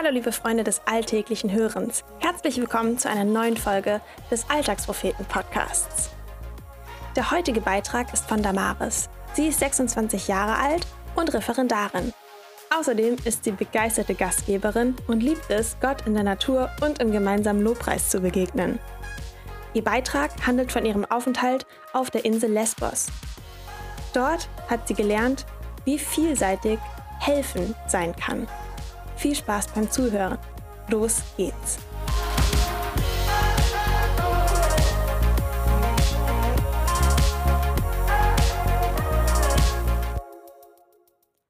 Hallo liebe Freunde des alltäglichen Hörens. Herzlich willkommen zu einer neuen Folge des Alltagspropheten Podcasts. Der heutige Beitrag ist von Damaris. Sie ist 26 Jahre alt und Referendarin. Außerdem ist sie begeisterte Gastgeberin und liebt es, Gott in der Natur und im gemeinsamen Lobpreis zu begegnen. Ihr Beitrag handelt von ihrem Aufenthalt auf der Insel Lesbos. Dort hat sie gelernt, wie vielseitig helfen sein kann. Viel Spaß beim Zuhören. Los geht's.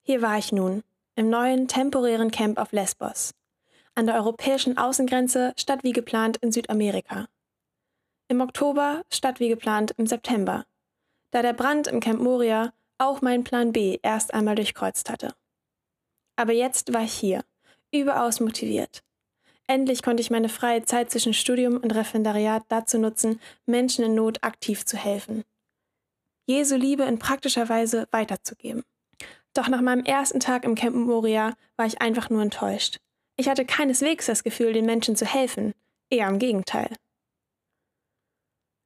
Hier war ich nun, im neuen temporären Camp auf Lesbos, an der europäischen Außengrenze statt wie geplant in Südamerika. Im Oktober statt wie geplant im September, da der Brand im Camp Moria auch meinen Plan B erst einmal durchkreuzt hatte. Aber jetzt war ich hier überaus motiviert. Endlich konnte ich meine freie Zeit zwischen Studium und Referendariat dazu nutzen, Menschen in Not aktiv zu helfen. Jesu Liebe in praktischer Weise weiterzugeben. Doch nach meinem ersten Tag im Camp Moria war ich einfach nur enttäuscht. Ich hatte keineswegs das Gefühl, den Menschen zu helfen, eher im Gegenteil.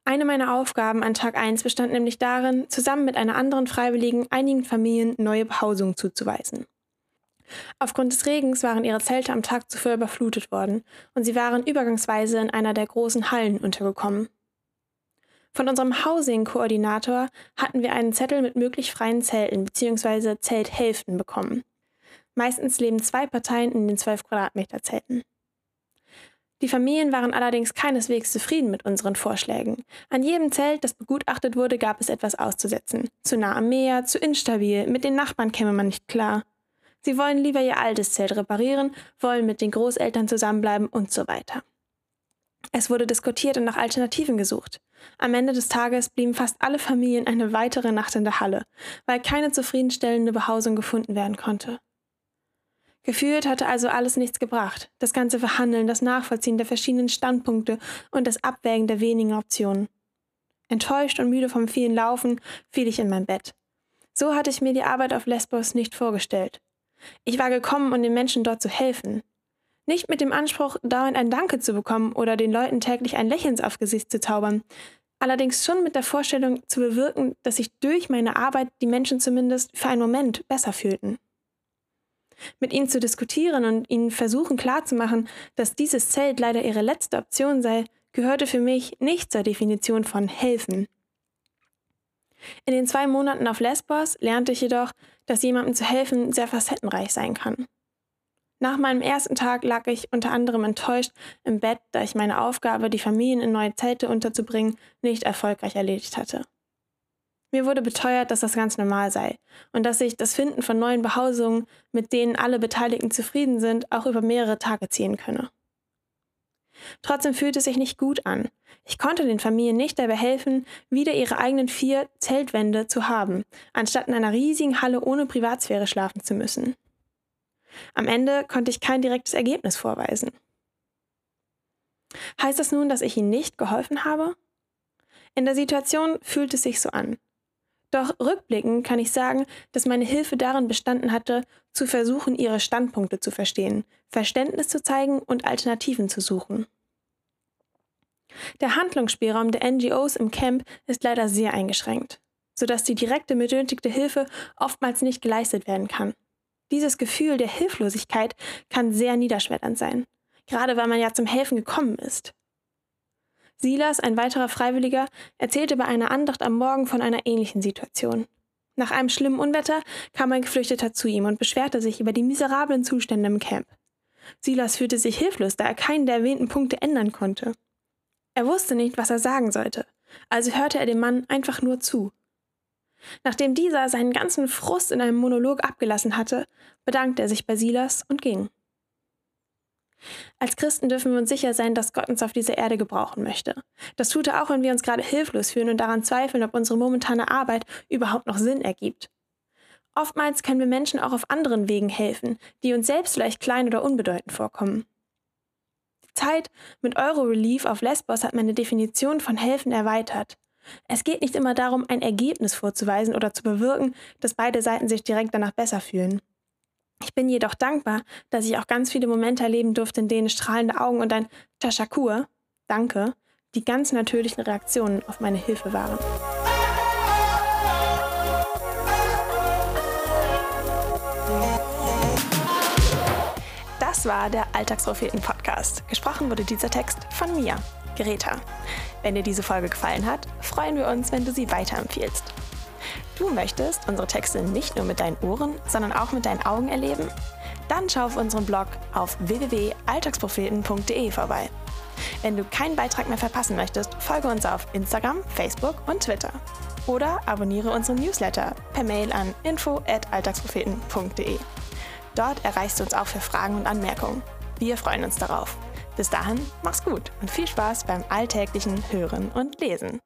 Eine meiner Aufgaben an Tag 1 bestand nämlich darin, zusammen mit einer anderen Freiwilligen einigen Familien neue Behausungen zuzuweisen. Aufgrund des Regens waren ihre Zelte am Tag zuvor überflutet worden und sie waren übergangsweise in einer der großen Hallen untergekommen. Von unserem Housing-Koordinator hatten wir einen Zettel mit möglich freien Zelten bzw. Zelthälften bekommen. Meistens leben zwei Parteien in den 12 Quadratmeter Zelten. Die Familien waren allerdings keineswegs zufrieden mit unseren Vorschlägen. An jedem Zelt, das begutachtet wurde, gab es etwas auszusetzen. Zu nah am Meer, zu instabil, mit den Nachbarn käme man nicht klar. Sie wollen lieber ihr altes Zelt reparieren, wollen mit den Großeltern zusammenbleiben und so weiter. Es wurde diskutiert und nach Alternativen gesucht. Am Ende des Tages blieben fast alle Familien eine weitere Nacht in der Halle, weil keine zufriedenstellende Behausung gefunden werden konnte. Gefühlt hatte also alles nichts gebracht. Das ganze Verhandeln, das Nachvollziehen der verschiedenen Standpunkte und das Abwägen der wenigen Optionen. Enttäuscht und müde vom vielen Laufen fiel ich in mein Bett. So hatte ich mir die Arbeit auf Lesbos nicht vorgestellt. Ich war gekommen, um den Menschen dort zu helfen. Nicht mit dem Anspruch, dauernd ein Danke zu bekommen oder den Leuten täglich ein Lächeln aufs Gesicht zu zaubern, allerdings schon mit der Vorstellung zu bewirken, dass sich durch meine Arbeit die Menschen zumindest für einen Moment besser fühlten. Mit ihnen zu diskutieren und ihnen versuchen klarzumachen, dass dieses Zelt leider ihre letzte Option sei, gehörte für mich nicht zur Definition von helfen. In den zwei Monaten auf Lesbos lernte ich jedoch, dass jemandem zu helfen sehr facettenreich sein kann. Nach meinem ersten Tag lag ich unter anderem enttäuscht im Bett, da ich meine Aufgabe, die Familien in neue Zelte unterzubringen, nicht erfolgreich erledigt hatte. Mir wurde beteuert, dass das ganz normal sei und dass sich das Finden von neuen Behausungen, mit denen alle Beteiligten zufrieden sind, auch über mehrere Tage ziehen könne. Trotzdem fühlte es sich nicht gut an. Ich konnte den Familien nicht dabei helfen, wieder ihre eigenen vier Zeltwände zu haben, anstatt in einer riesigen Halle ohne Privatsphäre schlafen zu müssen. Am Ende konnte ich kein direktes Ergebnis vorweisen. Heißt das nun, dass ich ihnen nicht geholfen habe? In der Situation fühlt es sich so an. Doch rückblickend kann ich sagen, dass meine Hilfe darin bestanden hatte, zu versuchen, ihre Standpunkte zu verstehen, Verständnis zu zeigen und Alternativen zu suchen. Der Handlungsspielraum der NGOs im Camp ist leider sehr eingeschränkt, sodass die direkte benötigte Hilfe oftmals nicht geleistet werden kann. Dieses Gefühl der Hilflosigkeit kann sehr niederschmetternd sein, gerade weil man ja zum Helfen gekommen ist. Silas, ein weiterer Freiwilliger, erzählte bei einer Andacht am Morgen von einer ähnlichen Situation. Nach einem schlimmen Unwetter kam ein Geflüchteter zu ihm und beschwerte sich über die miserablen Zustände im Camp. Silas fühlte sich hilflos, da er keinen der erwähnten Punkte ändern konnte. Er wusste nicht, was er sagen sollte, also hörte er dem Mann einfach nur zu. Nachdem dieser seinen ganzen Frust in einem Monolog abgelassen hatte, bedankte er sich bei Silas und ging. Als Christen dürfen wir uns sicher sein, dass Gott uns auf dieser Erde gebrauchen möchte. Das tut er auch, wenn wir uns gerade hilflos fühlen und daran zweifeln, ob unsere momentane Arbeit überhaupt noch Sinn ergibt. Oftmals können wir Menschen auch auf anderen Wegen helfen, die uns selbst vielleicht klein oder unbedeutend vorkommen. Zeit mit Euro-Relief auf Lesbos hat meine Definition von Helfen erweitert. Es geht nicht immer darum, ein Ergebnis vorzuweisen oder zu bewirken, dass beide Seiten sich direkt danach besser fühlen. Ich bin jedoch dankbar, dass ich auch ganz viele Momente erleben durfte, in denen strahlende Augen und ein Tashakur, danke, die ganz natürlichen Reaktionen auf meine Hilfe waren. Das war der Alltagspropheten-Podcast. Gesprochen wurde dieser Text von mir, Greta. Wenn dir diese Folge gefallen hat, freuen wir uns, wenn du sie weiterempfiehlst. Du möchtest unsere Texte nicht nur mit deinen Ohren, sondern auch mit deinen Augen erleben? Dann schau auf unserem Blog auf www.alltagspropheten.de vorbei. Wenn du keinen Beitrag mehr verpassen möchtest, folge uns auf Instagram, Facebook und Twitter. Oder abonniere unseren Newsletter per Mail an info@alltagspropheten.de. Dort erreichst du uns auch für Fragen und Anmerkungen. Wir freuen uns darauf. Bis dahin, mach's gut und viel Spaß beim alltäglichen Hören und Lesen.